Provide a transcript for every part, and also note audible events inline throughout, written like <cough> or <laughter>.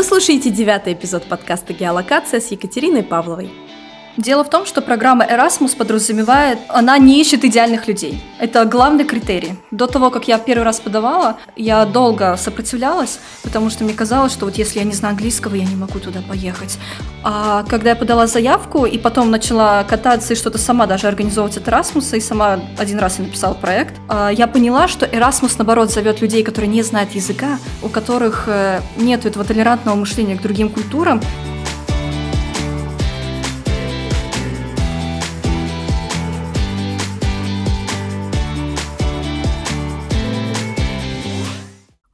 Вы слушаете девятый эпизод подкаста «Геолокация» с Екатериной Павловой. Дело в том, что программа Erasmus подразумевает, она не ищет идеальных людей. Это главный критерий. До того, как я первый раз подавала, я долго сопротивлялась, потому что мне казалось, что вот если я не знаю английского, я не могу туда поехать. А когда я подала заявку и потом начала кататься и что-то сама даже организовывать от Erasmus, и сама один раз я написала проект, а, я поняла, что Erasmus, наоборот, зовет людей, которые не знают языка, у которых э, нет этого толерантного мышления к другим культурам,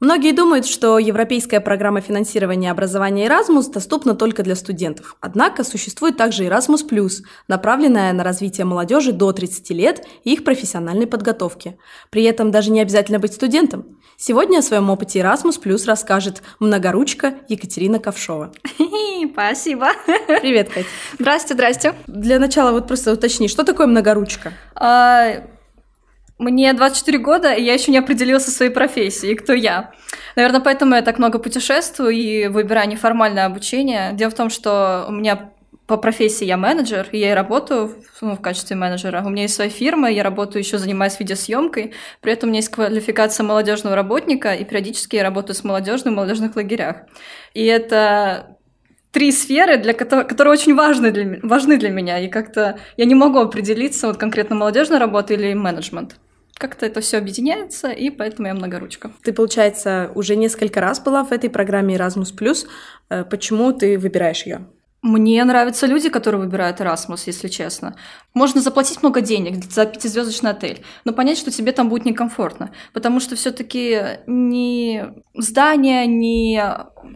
Многие думают, что европейская программа финансирования образования Erasmus доступна только для студентов. Однако существует также Erasmus+, направленная на развитие молодежи до 30 лет и их профессиональной подготовки. При этом даже не обязательно быть студентом. Сегодня о своем опыте Erasmus Plus расскажет многоручка Екатерина Ковшова. Спасибо. Привет, Кать. Здрасте, здрасте. Для начала вот просто уточни, что такое многоручка? Мне 24 года, и я еще не определилась со своей профессией, кто я. Наверное, поэтому я так много путешествую и выбираю неформальное обучение. Дело в том, что у меня по профессии я менеджер, и я и работаю ну, в качестве менеджера. У меня есть своя фирма, я работаю еще занимаюсь видеосъемкой. При этом у меня есть квалификация молодежного работника, и периодически я работаю с молодежью в молодежных лагерях. И это три сферы, для которых, которые очень важны для, важны для меня. И как-то я не могу определиться, вот конкретно молодежная работа или менеджмент как-то это все объединяется, и поэтому я многоручка. Ты, получается, уже несколько раз была в этой программе Erasmus+. Э, почему ты выбираешь ее? Мне нравятся люди, которые выбирают Erasmus, если честно. Можно заплатить много денег за пятизвездочный отель, но понять, что тебе там будет некомфортно. Потому что все-таки не здание, не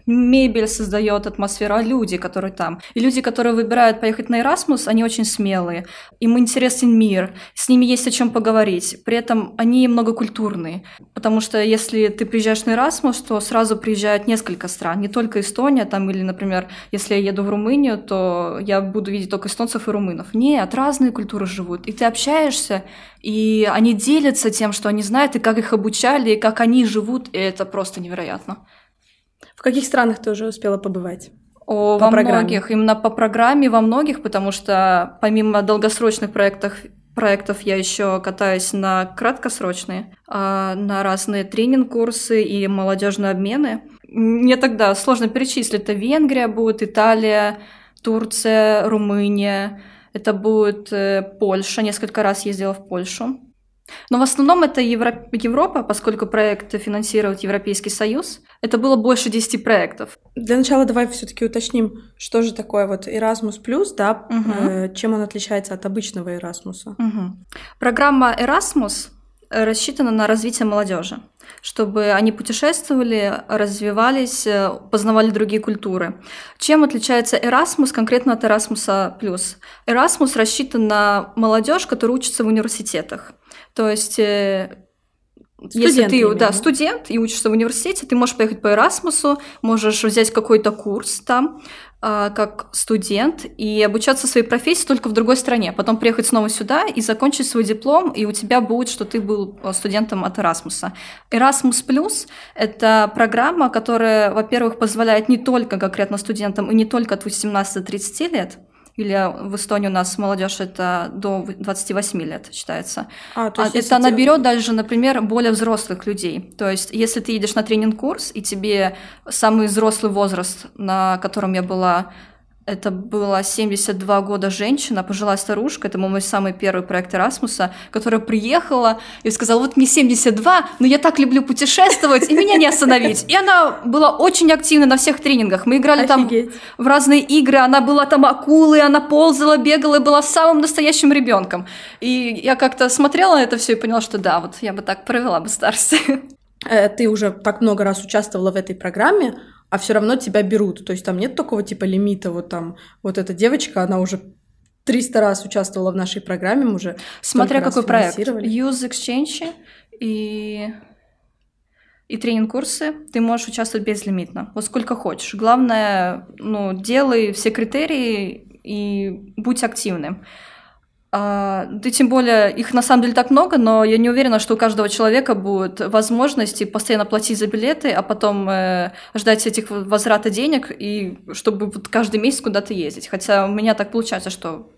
мебель создает атмосферу, а люди, которые там. И люди, которые выбирают поехать на Erasmus, они очень смелые. Им интересен мир, с ними есть о чем поговорить. При этом они многокультурные. Потому что если ты приезжаешь на Erasmus, то сразу приезжают несколько стран. Не только Эстония, там, или, например, если я еду в Румынию, то я буду видеть только эстонцев и румынов. Нет, разные культуры живут. И ты общаешься, и они делятся тем, что они знают, и как их обучали, и как они живут, и это просто невероятно. В каких странах ты уже успела побывать? О, по во программе? многих, именно по программе во многих, потому что помимо долгосрочных проектов, проектов я еще катаюсь на краткосрочные, а, на разные тренинг-курсы и молодежные обмены. Мне тогда сложно перечислить. Это Венгрия будет, Италия, Турция, Румыния. Это будет э, Польша. Несколько раз ездила в Польшу. Но в основном это Евро... Европа, поскольку проект финансирует Европейский Союз. Это было больше 10 проектов. Для начала давай все-таки уточним, что же такое вот Erasmus+, да, угу. э, чем он отличается от обычного Erasmus. Угу. Программа Erasmus рассчитана на развитие молодежи, чтобы они путешествовали, развивались, э, познавали другие культуры. Чем отличается Erasmus конкретно от Erasmus+. Erasmus рассчитан на молодежь, которая учится в университетах. То есть э, если ты именно. да, студент и учишься в университете, ты можешь поехать по Эрасмусу, можешь взять какой-то курс там, э, как студент, и обучаться своей профессии только в другой стране. Потом приехать снова сюда и закончить свой диплом, и у тебя будет, что ты был э, студентом от Erasmus. Erasmus Plus – это программа, которая, во-первых, позволяет не только конкретно студентам и не только от 18 до 30 лет, или в Эстонии у нас молодежь это до 28 лет считается. А, то есть, а это она берет даже, например, более взрослых людей. То есть, если ты едешь на тренинг-курс, и тебе самый взрослый возраст, на котором я была, это была 72 года женщина, пожилая старушка, это мой самый первый проект Эрасмуса, которая приехала и сказала, вот мне 72, но я так люблю путешествовать, и меня не остановить. И она была очень активна на всех тренингах. Мы играли Офигеть. там в разные игры, она была там акулой, она ползала, бегала и была самым настоящим ребенком. И я как-то смотрела на это все и поняла, что да, вот я бы так провела бы старость. Э, ты уже так много раз участвовала в этой программе, а все равно тебя берут. То есть там нет такого типа лимита, вот там, вот эта девочка, она уже 300 раз участвовала в нашей программе, мы уже Смотря какой проект. Use Exchange и и тренинг-курсы ты можешь участвовать безлимитно, вот сколько хочешь. Главное, ну, делай все критерии и будь активным. А, да тем более их на самом деле так много, но я не уверена, что у каждого человека будет возможность постоянно платить за билеты, а потом э, ждать этих возврата денег и чтобы вот каждый месяц куда-то ездить. Хотя у меня так получается, что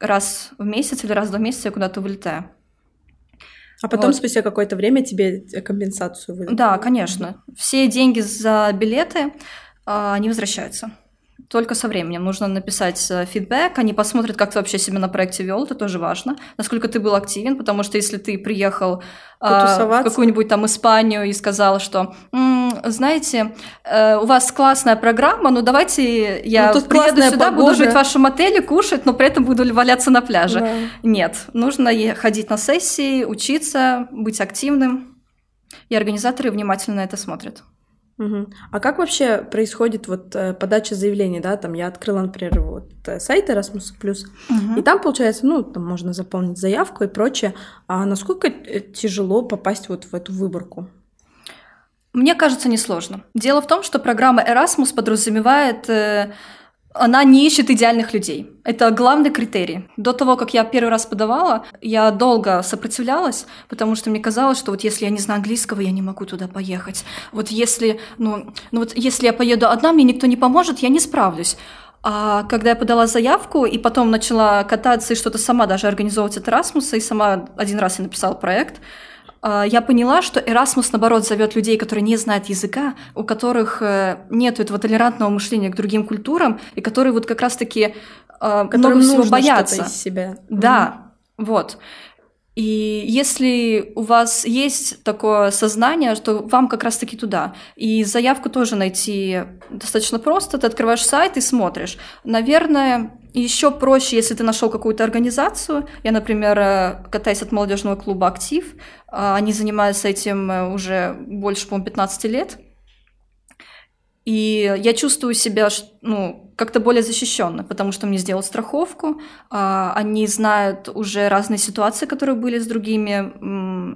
раз в месяц или раз в два месяца я куда-то вылетаю. А потом вот. спустя какое-то время тебе компенсацию выдают? Да, конечно. Все деньги за билеты, а, они возвращаются только со временем. Нужно написать э, фидбэк, они посмотрят, как ты вообще себя на проекте вел, это тоже важно. Насколько ты был активен, потому что если ты приехал а, в какую-нибудь там Испанию и сказал, что, М, знаете, э, у вас классная программа, ну давайте я ну, приеду сюда, погода. буду жить в вашем отеле, кушать, но при этом буду валяться на пляже. Да. Нет, нужно ходить на сессии, учиться, быть активным, и организаторы внимательно это смотрят. Угу. А как вообще происходит вот э, подача заявлений, да, там я открыла, например, вот э, сайт Erasmus+, и там, получается, ну, там можно заполнить заявку и прочее, а насколько э, тяжело попасть вот в эту выборку? Мне кажется, несложно. Дело в том, что программа Erasmus подразумевает она не ищет идеальных людей. Это главный критерий. До того, как я первый раз подавала, я долго сопротивлялась, потому что мне казалось, что вот если я не знаю английского, я не могу туда поехать. Вот если, ну, ну вот если я поеду одна, мне никто не поможет, я не справлюсь. А когда я подала заявку и потом начала кататься и что-то сама даже организовывать от Erasmus, и сама один раз я написала проект, я поняла, что Erasmus, наоборот, зовет людей, которые не знают языка, у которых э, нет этого толерантного мышления к другим культурам, и которые вот как раз-таки а, много всего боятся. из себя. Да, mm-hmm. вот. И если у вас есть такое сознание, что вам как раз-таки туда. И заявку тоже найти достаточно просто. Ты открываешь сайт и смотришь. Наверное, еще проще, если ты нашел какую-то организацию. Я, например, э, катаюсь от молодежного клуба «Актив». А, они занимаются этим э, уже больше, по-моему, 15 лет. И я чувствую себя ну, как-то более защищенно, потому что мне сделал страховку, а, они знают уже разные ситуации, которые были с другими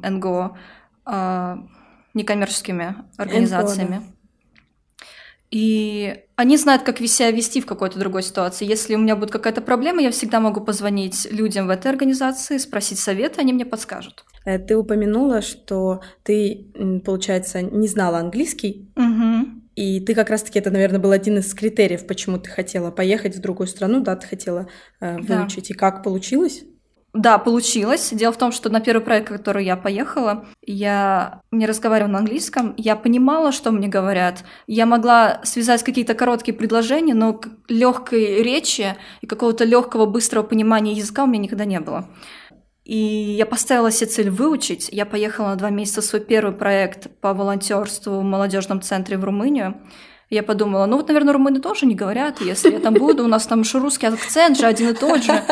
НГО, а, некоммерческими организациями. НГО, да. И они знают, как себя вести в какой-то другой ситуации. Если у меня будет какая-то проблема, я всегда могу позвонить людям в этой организации, спросить совет, они мне подскажут. Э, ты упомянула, что ты, получается, не знала английский. Угу. И ты как раз-таки, это, наверное, был один из критериев, почему ты хотела поехать в другую страну, да, ты хотела э, выучить. Да. И как получилось? Да, получилось. Дело в том, что на первый проект, который я поехала, я не разговаривала на английском, я понимала, что мне говорят. Я могла связать какие-то короткие предложения, но легкой речи и какого-то легкого быстрого понимания языка у меня никогда не было. И я поставила себе цель выучить. Я поехала на два месяца свой первый проект по волонтерству в молодежном центре в Румынию. Я подумала, ну вот, наверное, румыны тоже не говорят, если я там буду, у нас там еще русский акцент же один и тот же.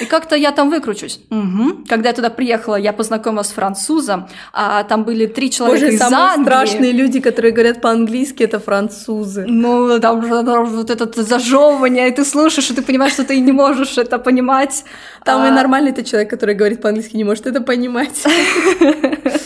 И как-то я там выкручусь. Угу. Когда я туда приехала, я познакомилась с французом, а там были три человека Боже, из самые Англии. страшные люди, которые говорят по-английски, это французы. Ну, там вот это зажевывание, и ты слушаешь, и ты понимаешь, что ты не можешь это понимать. Там а... и нормальный ты человек, который говорит по-английски, не может это понимать. <laughs>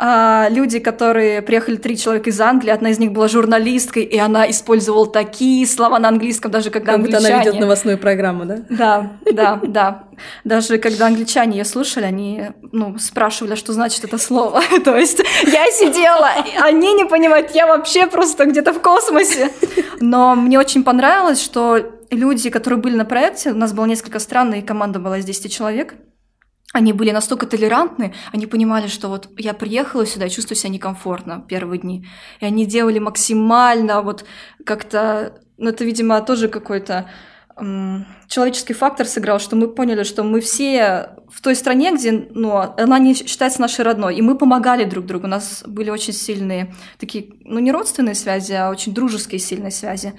а, люди, которые приехали три человека из Англии, одна из них была журналисткой, и она использовала такие слова на английском, даже когда как англичане... будто она ведет новостную программу, да? Да, да, да. Даже когда англичане ее слушали, они ну, спрашивали, что значит это слово. <laughs> То есть я сидела, они не понимают, я вообще просто где-то в космосе. Но мне очень понравилось, что люди, которые были на проекте, у нас было несколько стран, и команда была из 10 человек, они были настолько толерантны, они понимали, что вот я приехала сюда чувствую себя некомфортно первые дни. И они делали максимально вот как-то, ну это, видимо, тоже какой-то человеческий фактор сыграл, что мы поняли, что мы все в той стране, где, ну, она не считается нашей родной, и мы помогали друг другу. У нас были очень сильные такие, ну, не родственные связи, а очень дружеские сильные связи.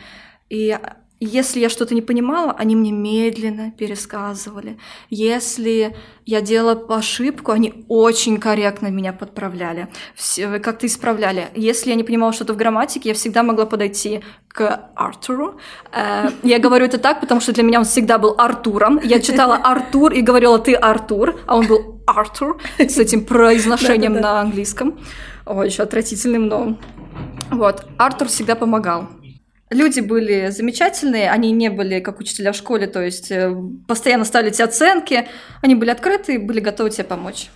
И если я что-то не понимала, они мне медленно пересказывали. Если я делала ошибку, они очень корректно меня подправляли, как-то исправляли. Если я не понимала что-то в грамматике, я всегда могла подойти к Артуру. Э, я говорю это так, потому что для меня он всегда был Артуром. Я читала Артур и говорила «ты Артур», а он был Артур с этим произношением на английском. Ой, еще отвратительным, но... Вот, Артур всегда помогал. Люди были замечательные, они не были как учителя в школе, то есть э, постоянно ставили тебе оценки, они были открыты и были готовы тебе помочь.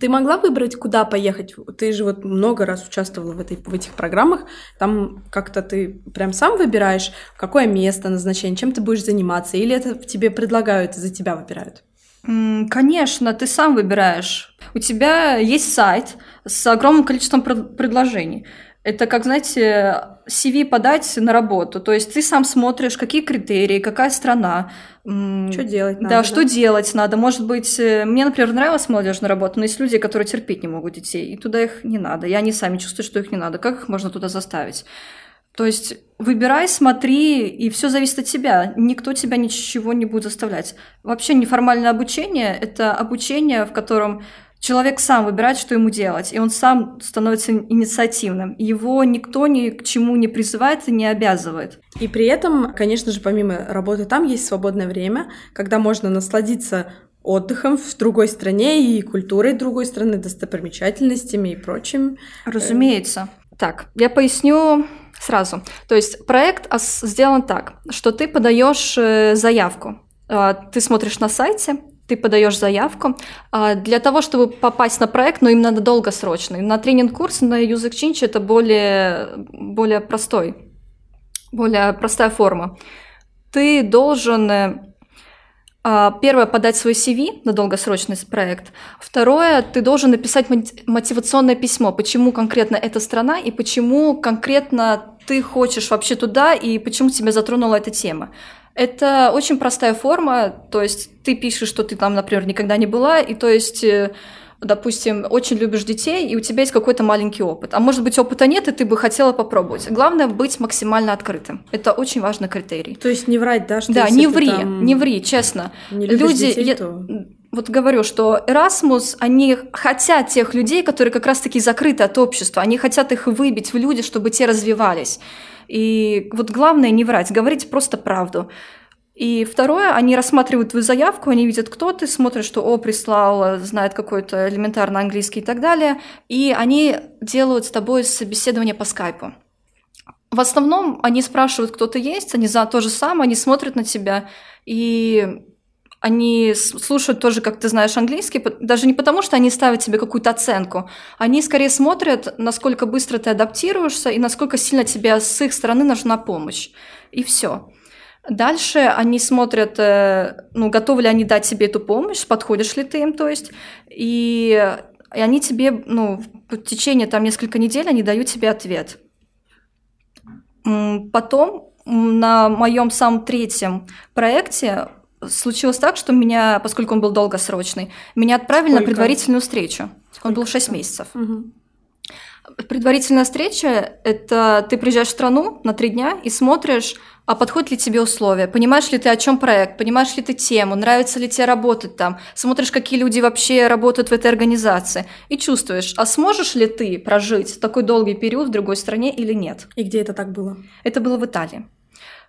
Ты могла выбрать, куда поехать? Ты же вот много раз участвовала в, этой, в этих программах. Там как-то ты прям сам выбираешь, какое место назначение, чем ты будешь заниматься, или это тебе предлагают за тебя выбирают? Конечно, ты сам выбираешь. У тебя есть сайт с огромным количеством предложений. Это как, знаете, CV подать на работу. То есть ты сам смотришь, какие критерии, какая страна. Что делать надо. Да, что делать надо. Может быть, э, мне, например, нравилась молодежная работа, но есть люди, которые терпеть не могут детей, и туда их не надо. И они сами чувствуют, что их не надо. Как их можно туда заставить? То есть выбирай, смотри, и все зависит от тебя. Никто тебя ничего не будет заставлять. Вообще неформальное обучение – это обучение, в котором человек сам выбирает, что ему делать, и он сам становится инициативным. Его никто ни к чему не призывает и не обязывает. И при этом, конечно же, помимо работы там есть свободное время, когда можно насладиться отдыхом в другой стране и культурой другой страны, достопримечательностями и прочим. Разумеется. Так, я поясню сразу. То есть проект сделан так, что ты подаешь э, заявку. А, ты смотришь на сайте, ты подаешь заявку. А, для того, чтобы попасть на проект, но ну, им надо долгосрочный. На тренинг-курс на Use Exchange это более, более простой, более простая форма. Ты должен э, а, Первое, подать свой CV на долгосрочный проект. Второе, ты должен написать мотивационное письмо, почему конкретно эта страна и почему конкретно ты хочешь вообще туда и почему тебя затронула эта тема. Это очень простая форма, то есть ты пишешь, что ты там, например, никогда не была, и то есть э, допустим, очень любишь детей, и у тебя есть какой-то маленький опыт. А может быть, опыта нет, и ты бы хотела попробовать. Главное быть максимально открытым. Это очень важный критерий. То есть не врать, да? Что да, не ври, не ври, честно. Не Люди, детей, я... то... вот говорю, что Erasmus, они хотят тех людей, которые как раз-таки закрыты от общества, они хотят их выбить в люди, чтобы те развивались. И вот главное не врать, говорить просто правду. И второе, они рассматривают твою заявку, они видят, кто ты, смотрят, что, о, прислал, знает какой-то элементарно английский и так далее, и они делают с тобой собеседование по скайпу. В основном они спрашивают, кто ты есть, они за то же самое, они смотрят на тебя, и они слушают тоже, как ты знаешь, английский, даже не потому, что они ставят тебе какую-то оценку, они скорее смотрят, насколько быстро ты адаптируешься и насколько сильно тебе с их стороны нужна помощь. И все. Дальше они смотрят, э, ну, готовы ли они дать тебе эту помощь, подходишь ли ты им, то есть, и, и они тебе, ну, в течение там несколько недель они дают тебе ответ. Потом на моем самом третьем проекте случилось так, что меня, поскольку он был долгосрочный, меня отправили Сколько? на предварительную встречу. Сколько? Он был 6 месяцев. Угу. Предварительная встреча – это ты приезжаешь в страну на три дня и смотришь, а подходят ли тебе условия, понимаешь ли ты, о чем проект, понимаешь ли ты тему, нравится ли тебе работать там, смотришь, какие люди вообще работают в этой организации, и чувствуешь, а сможешь ли ты прожить такой долгий период в другой стране или нет. И где это так было? Это было в Италии.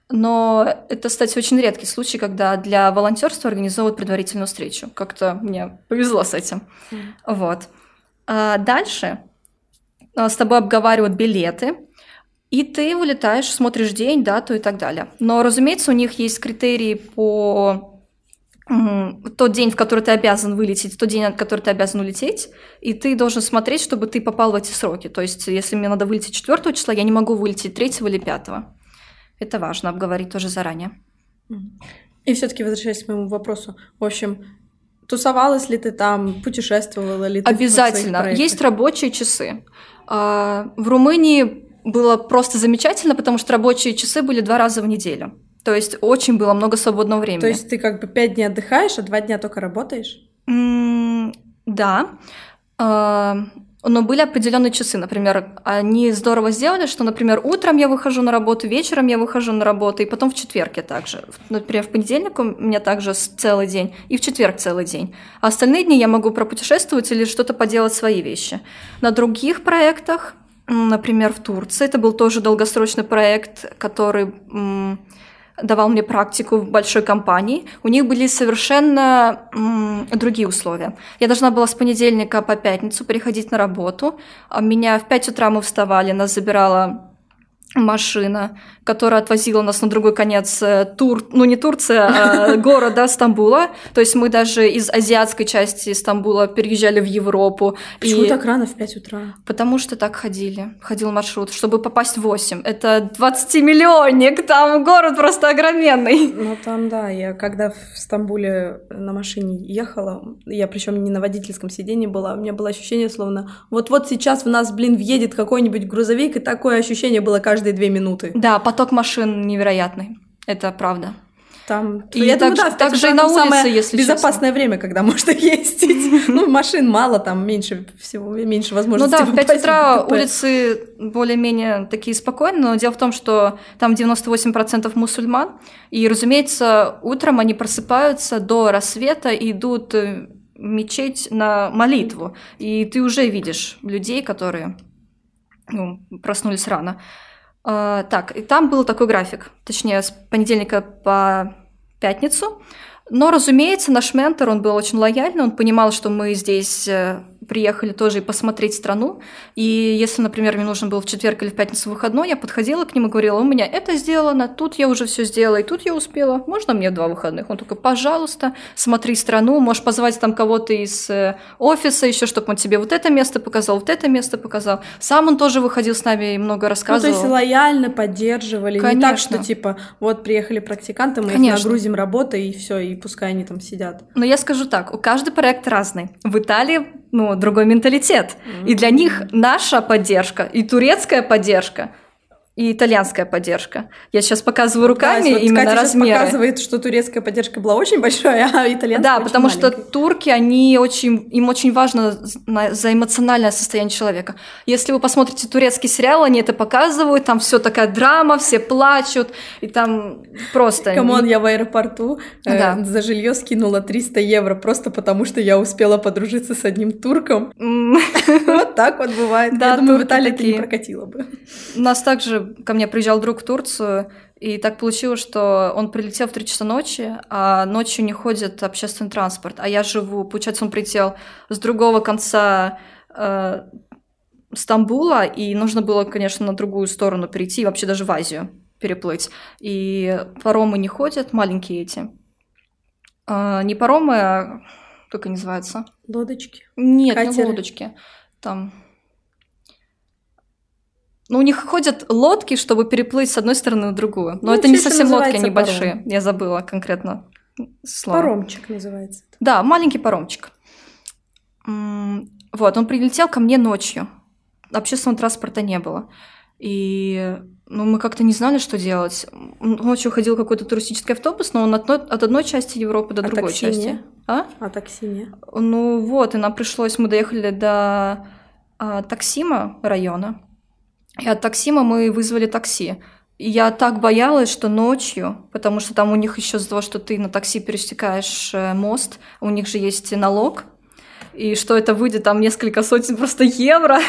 Но это, кстати, очень редкий случай, когда для волонтерства организовывают предварительную встречу. Как-то мне повезло с этим. Mm. Вот. А дальше а, с тобой обговаривают билеты, и ты вылетаешь, смотришь день, дату и так далее. Но, разумеется, у них есть критерии по тот день, в который ты обязан вылететь, тот день, в который ты обязан улететь, и ты должен смотреть, чтобы ты попал в эти сроки. То есть, если мне надо вылететь 4 числа, я не могу вылететь 3 или 5. Это важно обговорить тоже заранее. И все-таки возвращаясь к моему вопросу, в общем, тусовалась ли ты там, путешествовала ли ты? Обязательно. Есть рабочие часы. А, в Румынии было просто замечательно, потому что рабочие часы были два раза в неделю. То есть очень было много свободного времени. То есть ты как бы пять дней отдыхаешь, а два дня только работаешь? Mm, да. Но были определенные часы. Например, они здорово сделали, что, например, утром я выхожу на работу, вечером я выхожу на работу, и потом в четверг я также. Например, в понедельник у меня также целый день, и в четверг целый день. А остальные дни я могу пропутешествовать или что-то поделать свои вещи. На других проектах, например, в Турции, это был тоже долгосрочный проект, который давал мне практику в большой компании, у них были совершенно м, другие условия. Я должна была с понедельника по пятницу приходить на работу. А меня в 5 утра мы вставали, нас забирала машина, которая отвозила нас на другой конец э, Тур, ну не Турция, а <laughs> города Стамбула. То есть мы даже из азиатской части Стамбула переезжали в Европу. Почему и... так рано в 5 утра? Потому что так ходили. Ходил маршрут, чтобы попасть в 8. Это 20-миллионник, там город просто огроменный. Ну там, да, я когда в Стамбуле на машине ехала, я причем не на водительском сидении была, у меня было ощущение, словно вот-вот сейчас в нас, блин, въедет какой-нибудь грузовик, и такое ощущение было каждый каждые две минуты. Да, поток машин невероятный. Это правда. Там, и я так, думаю, да, так же и на улице, самое если безопасное честно. время, когда <laughs> можно ездить. <laughs> Ну, машин мало, там меньше всего, меньше возможностей. Ну да, в 5 утра улицы более-менее такие спокойные, но дело в том, что там 98% мусульман, и, разумеется, утром они просыпаются до рассвета и идут в мечеть на молитву, и ты уже видишь людей, которые ну, проснулись рано. Uh, так, и там был такой график, точнее, с понедельника по пятницу. Но, разумеется, наш ментор, он был очень лояльный, он понимал, что мы здесь э, приехали тоже и посмотреть страну. И если, например, мне нужен был в четверг или в пятницу выходной, я подходила к нему и говорила, у меня это сделано, тут я уже все сделала, и тут я успела, можно мне два выходных? Он такой, пожалуйста, смотри страну, можешь позвать там кого-то из э, офиса еще, чтобы он тебе вот это место показал, вот это место показал. Сам он тоже выходил с нами и много рассказывал. Ну, то есть лояльно поддерживали, Конечно. не так, что типа, вот приехали практиканты, мы Конечно. их нагрузим работой, и все, и пускай они там сидят. Но я скажу так, у каждый проект разный. В Италии ну, другой менталитет. Mm-hmm. И для них наша поддержка и турецкая поддержка и итальянская поддержка. Я сейчас показываю руками да, вот именно Катя размеры. показывает, что турецкая поддержка была очень большая, <laughs> а итальянская Да, очень потому маленькая. что турки, они очень, им очень важно за эмоциональное состояние человека. Если вы посмотрите турецкий сериал, они это показывают, там все такая драма, все плачут, и там просто... Come on, я в аэропорту э, да. э, за жилье скинула 300 евро, просто потому что я успела подружиться с одним турком. <laughs> Вот так вот бывает. Я думаю, в Италии это не прокатило бы. У нас также ко мне приезжал друг в Турцию, и так получилось, что он прилетел в 3 часа ночи, а ночью не ходит общественный транспорт. А я живу, получается, он прилетел с другого конца э, Стамбула, и нужно было, конечно, на другую сторону перейти, вообще даже в Азию переплыть. И паромы не ходят, маленькие эти. Э, не паромы, а как они называются? Лодочки. Нет, Катеры. не лодочки. Там ну, у них ходят лодки, чтобы переплыть с одной стороны на другую. Но ну, это не совсем лодки, они большие. Я забыла конкретно слово. Паромчик называется. Да, маленький паромчик. Вот, он прилетел ко мне ночью. Общественного транспорта не было. И ну, мы как-то не знали, что делать. Ночью ходил какой-то туристический автобус, но он от, от одной части Европы до а другой такси части. Не? А? А такси не? Ну вот, и нам пришлось, мы доехали до а, Таксима района. И от таксима мы вызвали такси. И я так боялась, что ночью, потому что там у них еще из-за того, что ты на такси пересекаешь э, мост, у них же есть налог, и что это выйдет там несколько сотен просто евро.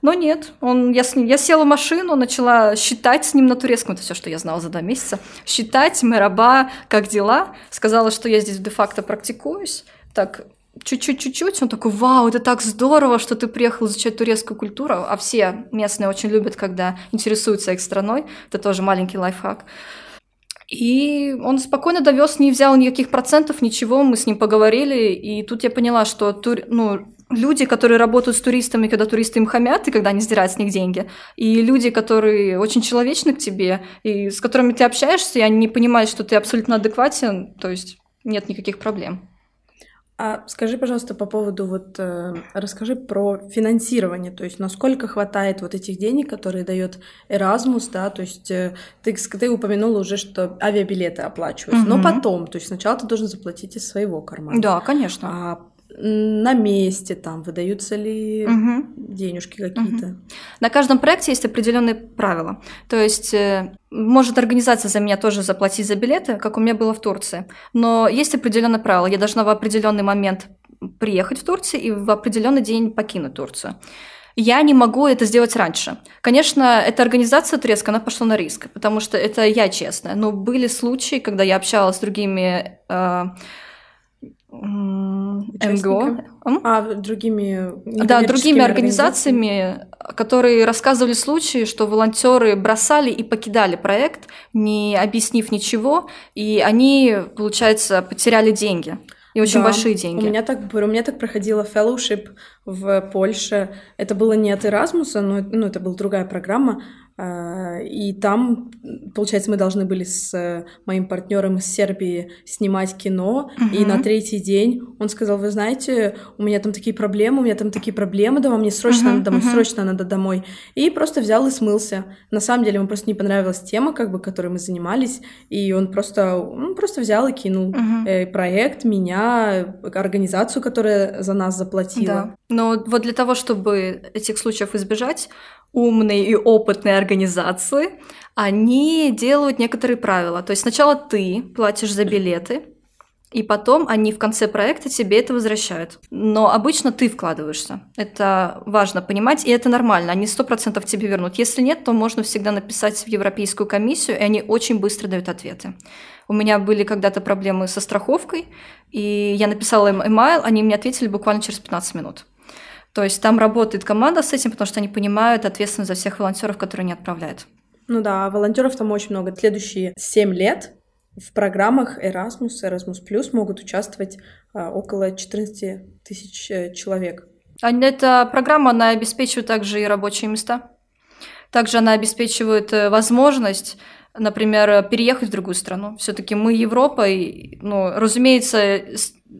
Но нет, он, я, с ним, я села в машину, начала считать с ним на турецком, это все, что я знала за два месяца, считать, мераба, как дела, сказала, что я здесь де-факто практикуюсь, так чуть-чуть-чуть-чуть, он такой, вау, это так здорово, что ты приехал изучать турецкую культуру, а все местные очень любят, когда интересуются их страной, это тоже маленький лайфхак. И он спокойно довез, не взял никаких процентов, ничего, мы с ним поговорили, и тут я поняла, что тур... ну, люди, которые работают с туристами, когда туристы им хамят, и когда они сдирают с них деньги, и люди, которые очень человечны к тебе, и с которыми ты общаешься, и они не понимают, что ты абсолютно адекватен, то есть нет никаких проблем. А скажи, пожалуйста, по поводу вот э, расскажи про финансирование, то есть насколько хватает вот этих денег, которые дает Erasmus, да, то есть э, ты, ты упомянула уже, что авиабилеты оплачиваются, угу. но потом, то есть сначала ты должен заплатить из своего кармана. Да, конечно. А на месте там выдаются ли угу. денежки какие-то? Угу. На каждом проекте есть определенные правила. То есть э, может организация за меня тоже заплатить за билеты, как у меня было в Турции. Но есть определенные правила. Я должна в определенный момент приехать в Турцию и в определенный день покинуть Турцию. Я не могу это сделать раньше. Конечно, эта организация турецкая, она пошла на риск, потому что это я честная. Но были случаи, когда я общалась с другими э, МГО. А другими Да, другими организациями, которые рассказывали случаи, что волонтеры бросали и покидали проект, не объяснив ничего, и они, получается, потеряли деньги. И очень да, большие деньги. У меня так, у меня так проходила fellowship в Польше. Это было не от Erasmus, но ну, это была другая программа. А, и там, получается, мы должны были с э, моим партнером из Сербии снимать кино. Uh-huh. И на третий день он сказал: Вы знаете, у меня там такие проблемы, у меня там такие проблемы дома, мне срочно uh-huh. надо домой, uh-huh. срочно надо домой. И просто взял и смылся. На самом деле, ему просто не понравилась тема, как бы, которой мы занимались. И он просто, он просто взял и кинул uh-huh. проект, меня, организацию, которая за нас заплатила. Да. Но вот для того, чтобы этих случаев избежать, умные и опытные организации, они делают некоторые правила. То есть сначала ты платишь за билеты, и потом они в конце проекта тебе это возвращают. Но обычно ты вкладываешься. Это важно понимать, и это нормально. Они сто процентов тебе вернут. Если нет, то можно всегда написать в Европейскую комиссию, и они очень быстро дают ответы. У меня были когда-то проблемы со страховкой, и я написала им email, они мне ответили буквально через 15 минут. То есть там работает команда с этим, потому что они понимают ответственность за всех волонтеров, которые они отправляют. Ну да, волонтеров там очень много. Следующие 7 лет в программах Erasmus, Erasmus Plus могут участвовать а, около 14 тысяч э, человек. А эта программа, она обеспечивает также и рабочие места. Также она обеспечивает э, возможность например, переехать в другую страну. Все-таки мы Европа, и, ну, разумеется,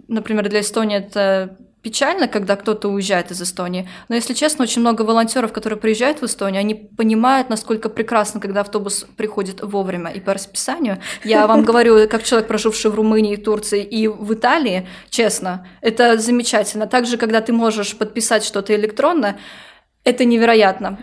например, для Эстонии это печально, когда кто-то уезжает из Эстонии. Но, если честно, очень много волонтеров, которые приезжают в Эстонию, они понимают, насколько прекрасно, когда автобус приходит вовремя и по расписанию. Я вам говорю, как человек, проживший в Румынии, Турции и в Италии, честно, это замечательно. Также, когда ты можешь подписать что-то электронно, это невероятно.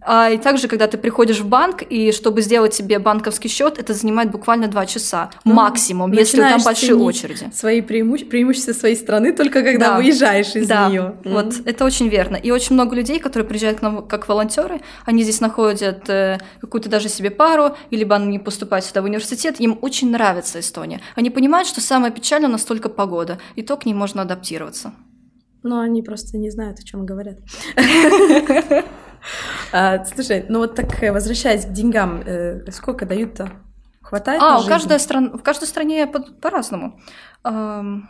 А и также, когда ты приходишь в банк, и чтобы сделать себе банковский счет, это занимает буквально два часа ну, максимум, если там большие очереди. Свои преимуще... преимущества своей страны только когда да. выезжаешь из да. нее. Вот mm-hmm. это очень верно. И очень много людей, которые приезжают к нам как волонтеры, они здесь находят э, какую-то даже себе пару, или либо они поступают сюда в университет, им очень нравится Эстония. Они понимают, что самое печальное у нас только погода, и то к ней можно адаптироваться. Ну, они просто не знают, о чем говорят. <laughs> А, слушай, ну вот так э, возвращаясь к деньгам, э, сколько дают-то? Хватает? А, у каждой стран, в каждой стране по-разному.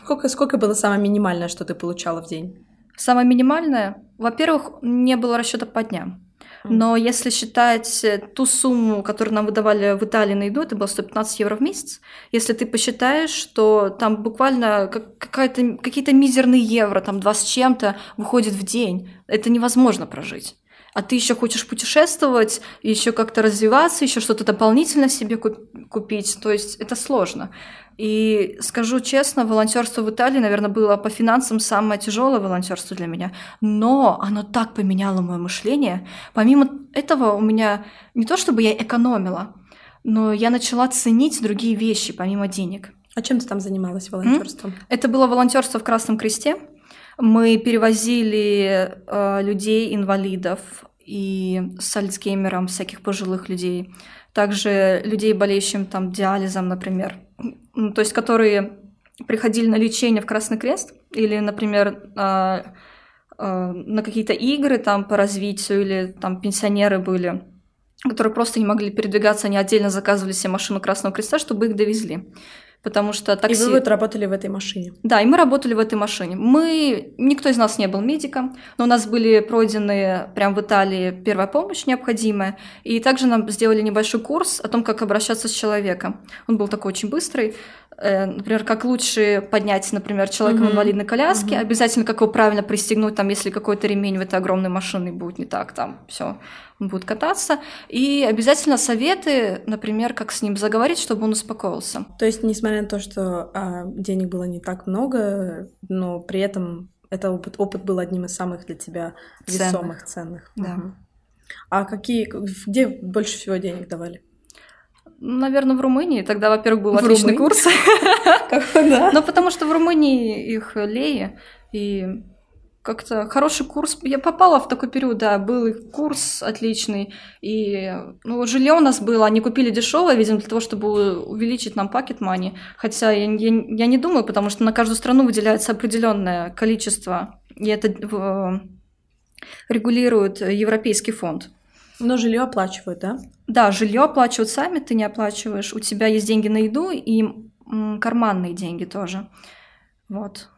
Сколько, сколько было самое минимальное, что ты получала в день? Самое минимальное, во-первых, не было расчета по дням. Но если считать э, ту сумму, которую нам выдавали в Италии на еду, это было 115 евро в месяц. Если ты посчитаешь, что там буквально какие-то мизерные евро, там два с чем-то, выходит в день, это невозможно прожить а ты еще хочешь путешествовать, еще как-то развиваться, еще что-то дополнительно себе купить, то есть это сложно. И скажу честно, волонтерство в Италии, наверное, было по финансам самое тяжелое волонтерство для меня. Но оно так поменяло мое мышление. Помимо этого, у меня не то чтобы я экономила, но я начала ценить другие вещи помимо денег. А чем ты там занималась волонтерством? Это было волонтерство в Красном Кресте. Мы перевозили э, людей, инвалидов и с Альцгеймером, всяких пожилых людей. Также людей, болеющим там диализом, например. То есть, которые приходили на лечение в Красный Крест или, например, э, э, на какие-то игры там по развитию или там пенсионеры были, которые просто не могли передвигаться, они отдельно заказывали себе машину Красного Креста, чтобы их довезли потому что такси... И вы вот работали в этой машине? Да, и мы работали в этой машине. Мы... Никто из нас не был медиком, но у нас были пройдены прямо в Италии первая помощь необходимая, и также нам сделали небольшой курс о том, как обращаться с человеком. Он был такой очень быстрый, Э, например, как лучше поднять, например, человека mm-hmm. в инвалидной коляске, mm-hmm. обязательно как его правильно пристегнуть, там, если какой-то ремень в этой огромной машине будет не так, там, все, он будет кататься. И обязательно советы, например, как с ним заговорить, чтобы он успокоился. То есть, несмотря на то, что а, денег было не так много, но при этом это опыт, опыт был одним из самых для тебя весомых, ценных. ценных. Да. Угу. А какие, где больше всего денег давали? Наверное, в Румынии. Тогда, во-первых, был в отличный Румынии? курс. <laughs> Ну, потому что в Румынии их леи, и как-то хороший курс. Я попала в такой период, да, был курс отличный. И ну, жилье у нас было, они купили дешевое, видимо, для того, чтобы увеличить нам пакет money. Хотя я, я, я не думаю, потому что на каждую страну выделяется определенное количество, и это э, регулирует Европейский фонд. Но жилье оплачивают, да? Да, жилье оплачивают сами, ты не оплачиваешь. У тебя есть деньги на еду и м, карманные деньги тоже. Вот.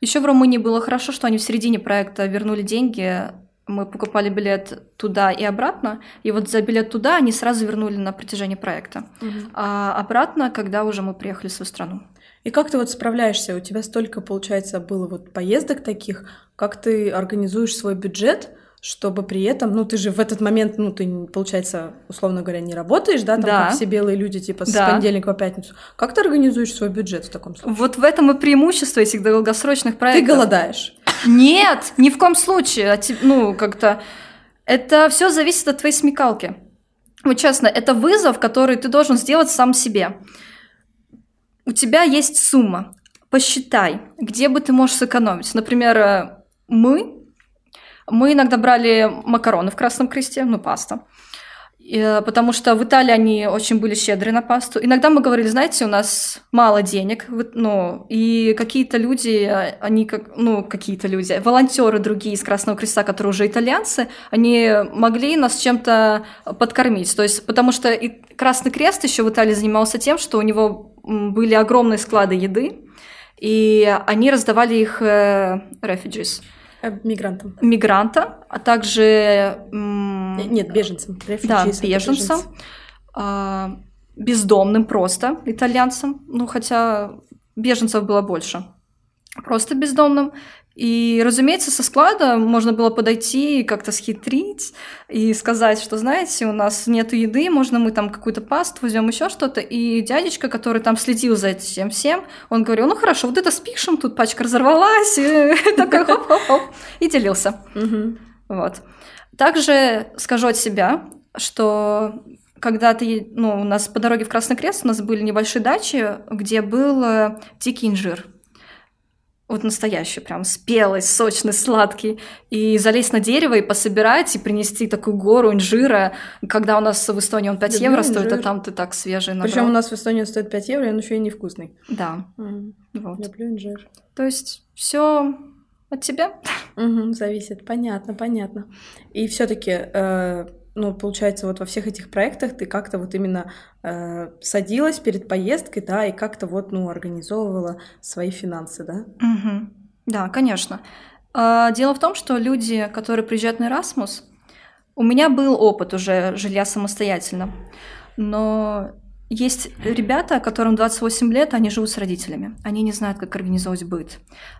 Еще в Румынии было хорошо, что они в середине проекта вернули деньги. Мы покупали билет туда и обратно, и вот за билет туда они сразу вернули на протяжении проекта. Угу. А обратно, когда уже мы приехали в свою страну. И как ты вот справляешься? У тебя столько, получается, было вот поездок таких. Как ты организуешь свой бюджет, чтобы при этом, ну, ты же в этот момент, ну, ты, получается, условно говоря, не работаешь, да, там, Да. как все белые люди, типа, с Да. понедельника по пятницу. Как ты организуешь свой бюджет в таком случае? Вот в этом и преимущество этих долгосрочных Ты проектов. голодаешь. Нет, ни в коем случае. А Ну, как-то... Это все зависит от твоей смекалки. Вот честно, это вызов, который ты должен сделать сам себе. У тебя есть сумма. Посчитай, где бы ты можешь сэкономить. Например, э, мы, мы иногда брали макароны в Красном Кресте, ну, паста. Э, потому что в Италии они очень были щедры на пасту. Иногда мы говорили, знаете, у нас мало денег, ну, и какие-то люди, э, они как, ну, какие-то люди, волонтеры другие из Красного Креста, которые уже итальянцы, они могли нас чем-то подкормить. То есть, потому что и Красный Крест еще в Италии занимался тем, что у него были огромные склады еды, и они раздавали их э, refugees, Мигрантам. мигрантам, а также Э, Нет, беженцам. да, беженцам, а, бездомным просто, итальянцам, ну хотя беженцев было больше, просто бездомным. И, разумеется, со склада можно было подойти и как-то схитрить и сказать, что, знаете, у нас нет еды, можно мы там какую-то пасту возьмем, еще что-то. И дядечка, который там следил за этим всем, он говорил, ну хорошо, вот это спишем, тут пачка разорвалась, и <laughs> такой хоп-хоп-хоп, и делился. Вот. Также скажу от себя, что когда ты, ну, у нас по дороге в Красный Крест у нас были небольшие дачи, где был э, дикий инжир. Вот настоящий, прям спелый, сочный, сладкий. И залезть на дерево и пособирать, и принести такую гору инжира. Когда у нас в Эстонии он 5 Люблю евро стоит, а инжир. там ты так свежий набрал. Причем у нас в Эстонии он стоит 5 евро, и он еще и невкусный. Да, Мгм. вот. Люблю инжир. То есть все от тебя. Мгм, зависит. Понятно, понятно. И все-таки, ну, получается, вот во всех этих проектах ты как-то вот именно э, садилась перед поездкой, да, и как-то вот, ну, организовывала свои финансы, да? Мгм. Да, конечно. А, Дело в том, что люди, которые приезжают на Erasmus, у меня был опыт уже жилья самостоятельно, но есть ребята, которым 28 лет, они живут с родителями, они не знают, как организовать быт.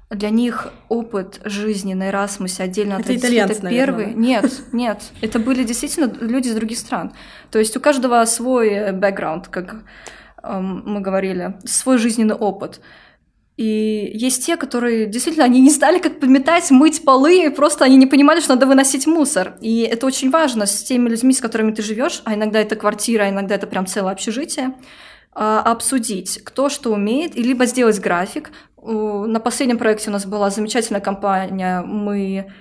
Для них опыт жизни на Эрасмусе отдельно от Это родителей это наверное, первый. Нет, нет, это были действительно люди из других стран. То есть у каждого свой бэкграунд, как эм, мы говорили, свой жизненный опыт. И есть те, которые действительно они не знали, как подметать, мыть полы, просто они не понимали, что надо выносить мусор. И это очень важно с теми людьми, с которыми ты живешь, а иногда это квартира, а иногда это прям целое общежитие, а, обсудить, кто что умеет, и либо сделать график. На последнем проекте у нас была замечательная компания, мы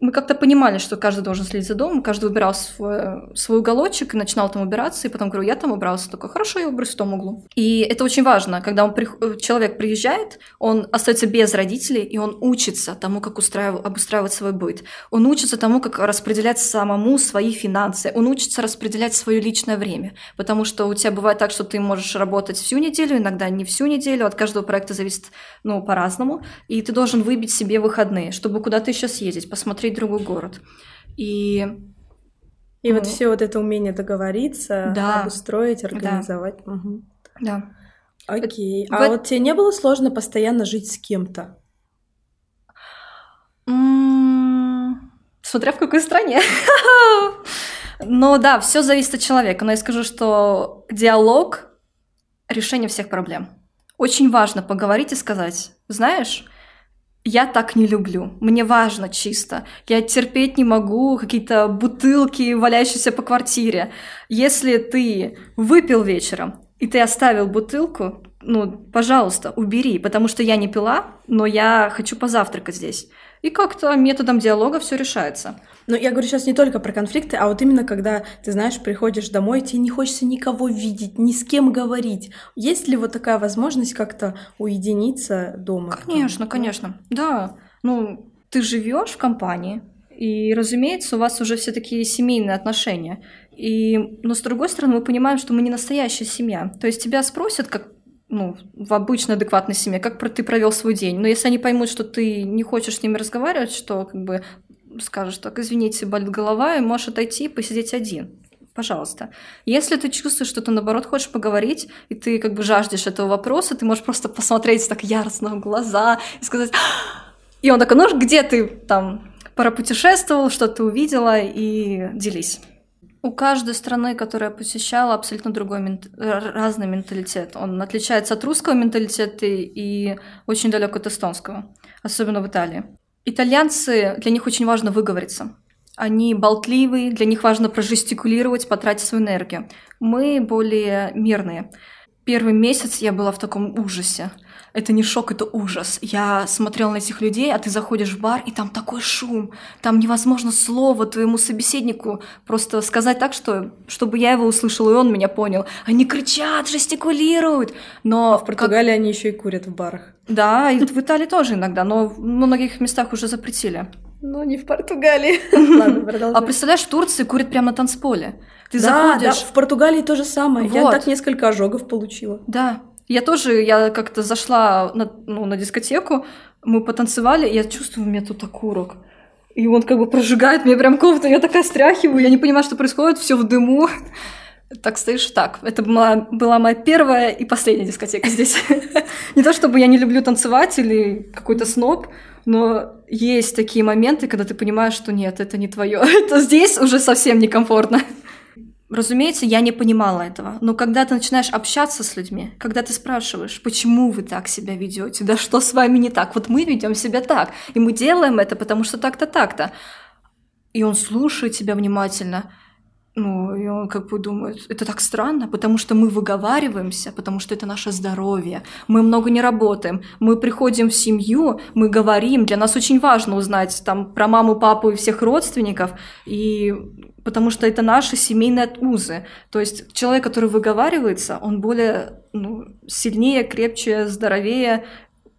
мы как-то понимали, что каждый должен следить за домом, каждый выбирал свой, свой уголочек и начинал там убираться, и потом говорю, я там убрался, такой, хорошо, я уберусь в том углу. И это очень важно, когда он, человек приезжает, он остается без родителей, и он учится тому, как устраив- обустраивать свой быт. Он учится тому, как распределять самому свои финансы, он учится распределять свое личное время, потому что у тебя бывает так, что ты можешь работать всю неделю, иногда не всю неделю, от каждого проекта зависит, ну, по-разному, и ты должен выбить себе выходные, чтобы куда-то еще съездить, посмотреть другой город. И И вот Ну. все вот это умение договориться, Да. обустроить, организовать. Мгм. да, Окей. в А эт- вот тебе не было сложно постоянно жить с кем-то? М, Смотря в какой стране. <laughs> Но да, все зависит от человека. Но я скажу, что диалог – решение всех проблем. Очень важно поговорить и сказать, знаешь, я так не люблю. Мне важно чисто. Я терпеть не могу какие-то бутылки, валяющиеся по квартире. Если ты выпил вечером, и ты оставил бутылку, ну, пожалуйста, убери, потому что я не пила, но я хочу позавтракать здесь. И как-то методом диалога все решается. Но я говорю сейчас не только про конфликты, а вот именно когда, ты знаешь, приходишь домой, тебе не хочется никого видеть, ни с кем говорить. Есть ли вот такая возможность как-то уединиться дома? Конечно, конечно. Да. Ну, ты живешь в компании, и, разумеется, у вас уже все такие семейные отношения. И, но с другой стороны, мы понимаем, что мы не настоящая семья. То есть тебя спросят, как ну, в обычной адекватной семье, как ты провел свой день. Но если они поймут, что ты не хочешь с ними разговаривать, что как бы скажешь так, извините, болит голова, и можешь отойти и посидеть один. Пожалуйста. Если ты чувствуешь, что ты, наоборот, хочешь поговорить, и ты как бы жаждешь этого вопроса, ты можешь просто посмотреть так яростно в глаза и сказать... И он такой, ну, где ты там пропутешествовал, что ты увидела, и делись. У каждой страны, которую я посещала, абсолютно другой мент... разный менталитет. Он отличается от русского менталитета и очень далек от эстонского, особенно в Италии. Итальянцы, для них очень важно выговориться. Они болтливые, для них важно прожестикулировать, потратить свою энергию. Мы более мирные. Первый месяц я была в таком ужасе это не шок, это ужас. Я смотрела на этих людей, а ты заходишь в бар, и там такой шум. Там невозможно слово твоему собеседнику просто сказать так, что, чтобы я его услышала, и он меня понял. Они кричат, жестикулируют. Но а в Португалии как... они еще и курят в барах. Да, и в Италии тоже иногда, но в многих местах уже запретили. Ну, не в Португалии. <laughs> Ладно, А представляешь, в Турции курят прямо на танцполе. Ты да, заходишь... да, в Португалии то же самое. Вот. Я так несколько ожогов получила. Да, я тоже, я как-то зашла на, ну, на дискотеку, мы потанцевали, я чувствую, у меня тут окурок. И он как бы прожигает мне прям комнату, я такая стряхиваю, я не понимаю, что происходит, все в дыму. <laughs> Так стоишь так. Это была, была моя первая и последняя дискотека здесь. <laughs> Не то чтобы я не люблю танцевать или какой-то сноб, но есть такие моменты, когда ты понимаешь, что нет, это не твое. <laughs> Это здесь уже совсем некомфортно. Разумеется, я не понимала этого. Но когда ты начинаешь общаться с людьми, когда ты спрашиваешь, почему вы так себя ведете, да что с вами не так, вот мы ведем себя так, и мы делаем это, потому что так-то, так-то. И он слушает тебя внимательно. Ну, и он как бы думает, это так странно, потому что мы выговариваемся, потому что это наше здоровье. Мы много не работаем. Мы приходим в семью, мы говорим. Для нас очень важно узнать там про маму, папу и всех родственников. И потому что это наши семейные узы. То есть человек, который выговаривается, он более ну, сильнее, крепче, здоровее,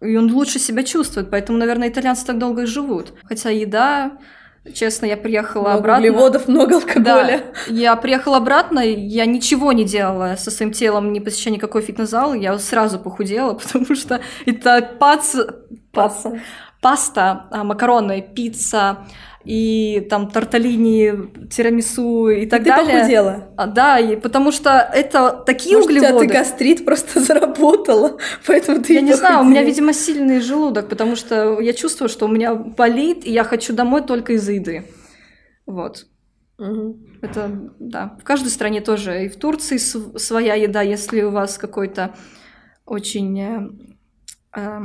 и он лучше себя чувствует. Поэтому, наверное, итальянцы так долго и живут. Хотя еда, честно, я приехала много обратно. углеводов, много алкоголя. Да, я приехала обратно, я ничего не делала со своим телом, не посещая никакой фитнес-зал, я сразу похудела, <laughs> потому что это пац... пац... паста, а, макароны, пицца, и там торталини, тирамису и так и далее. Ты похудела. А, да, и потому что это такие Может, углеводы. Может, ты гастрит просто <laughs> заработала, поэтому ты Я не знаю, у меня, видимо, сильный желудок, потому что я чувствую, что у меня болит, и я хочу домой только из еды. Вот. Угу. Это, да. В каждой стране тоже. И в Турции своя еда, если у вас какой-то очень... Э, э,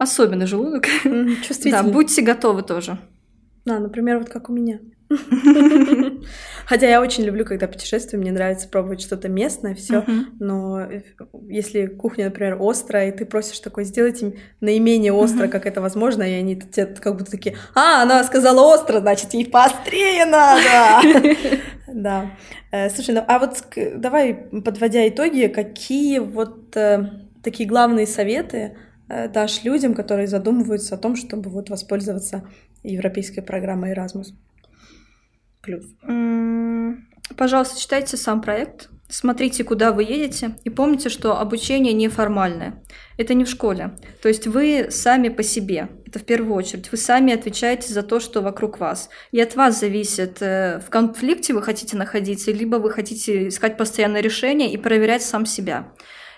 особенный желудок. <laughs> Чувствительный. Да, будьте готовы тоже. Да, например, вот как у меня. <laughs> Хотя я очень люблю, когда путешествую, мне нравится пробовать что-то местное, все. Но если кухня, например, острая, и ты просишь такой, сделайте наименее остро, как это возможно, и они тебе как будто такие, а, она сказала остро, значит, ей поострее надо. <laughs> Да. Э, слушай, ну а вот давай, подводя итоги, какие вот э, такие главные советы дашь людям, которые задумываются о том, чтобы вот воспользоваться европейской программой Erasmus? Плюс. Пожалуйста, читайте сам проект, смотрите, куда вы едете, и помните, что обучение неформальное. Это не в школе. То есть вы сами по себе. Это в первую очередь. Вы сами отвечаете за то, что вокруг вас. И от вас зависит, э, в конфликте вы хотите находиться, либо вы хотите искать постоянное решение и проверять сам себя.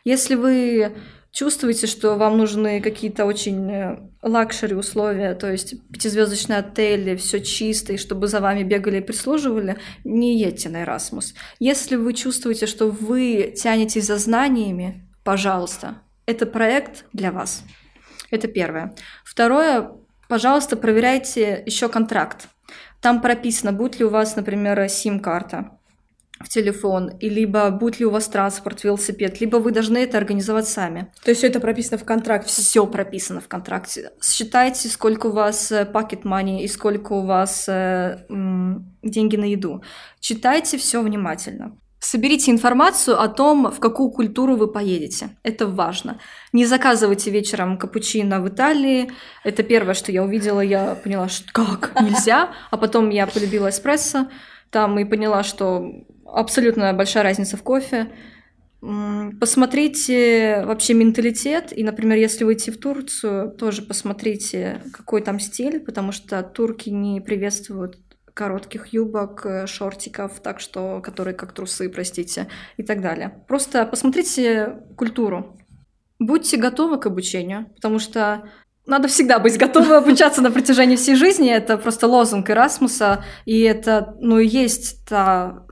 Если вы чувствуете, что вам нужны какие-то очень э, luxury условия, то есть пятизвездочные отели, все чисто, и чтобы за вами бегали и прислуживали, не едьте на Erasmus. Если вы чувствуете, что вы тянетесь за знаниями, пожалуйста, это проект для вас. Это первое. Второе, пожалуйста, проверяйте еще контракт. Там прописано, будет ли у вас, например, сим-карта в телефон, и либо будет ли у вас транспорт, велосипед, либо вы должны это организовать сами. То есть все это прописано в контракте? Все прописано в контракте. Считайте, сколько у вас пакет money и сколько у вас э, деньги на еду. Читайте все внимательно. Соберите информацию о том, в какую культуру вы поедете. Это важно. Не заказывайте вечером капучино в Италии. Это первое, что я увидела. Я поняла, что как нельзя. А потом я полюбила эспрессо там и поняла, что абсолютно большая разница в кофе. Посмотрите вообще менталитет, и, например, если вы идти в Турцию, тоже посмотрите, какой там стиль, потому что турки не приветствуют коротких юбок, э, шортиков, так что, которые как трусы, простите, и так далее. Просто посмотрите культуру. Будьте готовы к обучению, потому что надо всегда быть готовы обучаться на протяжении всей жизни. Это просто лозунг Эрасмуса, и это, ну, и есть та,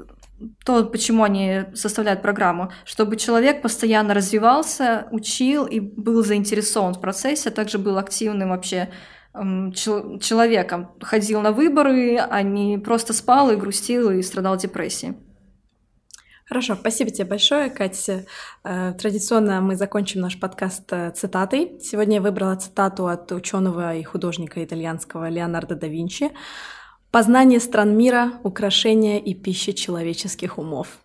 то, почему они составляют программу, чтобы человек постоянно развивался, учил и был заинтересован в процессе, а также был активным вообще человеком, ходил на выборы, а не просто спал и грустил и страдал депрессией. Хорошо, спасибо тебе большое, Катя. Э, традиционно мы закончим наш подкаст э, цитатой. Сегодня я выбрала цитату от ученого и художника итальянского Леонардо да Винчи. «Познание стран мира, украшения и пища человеческих умов».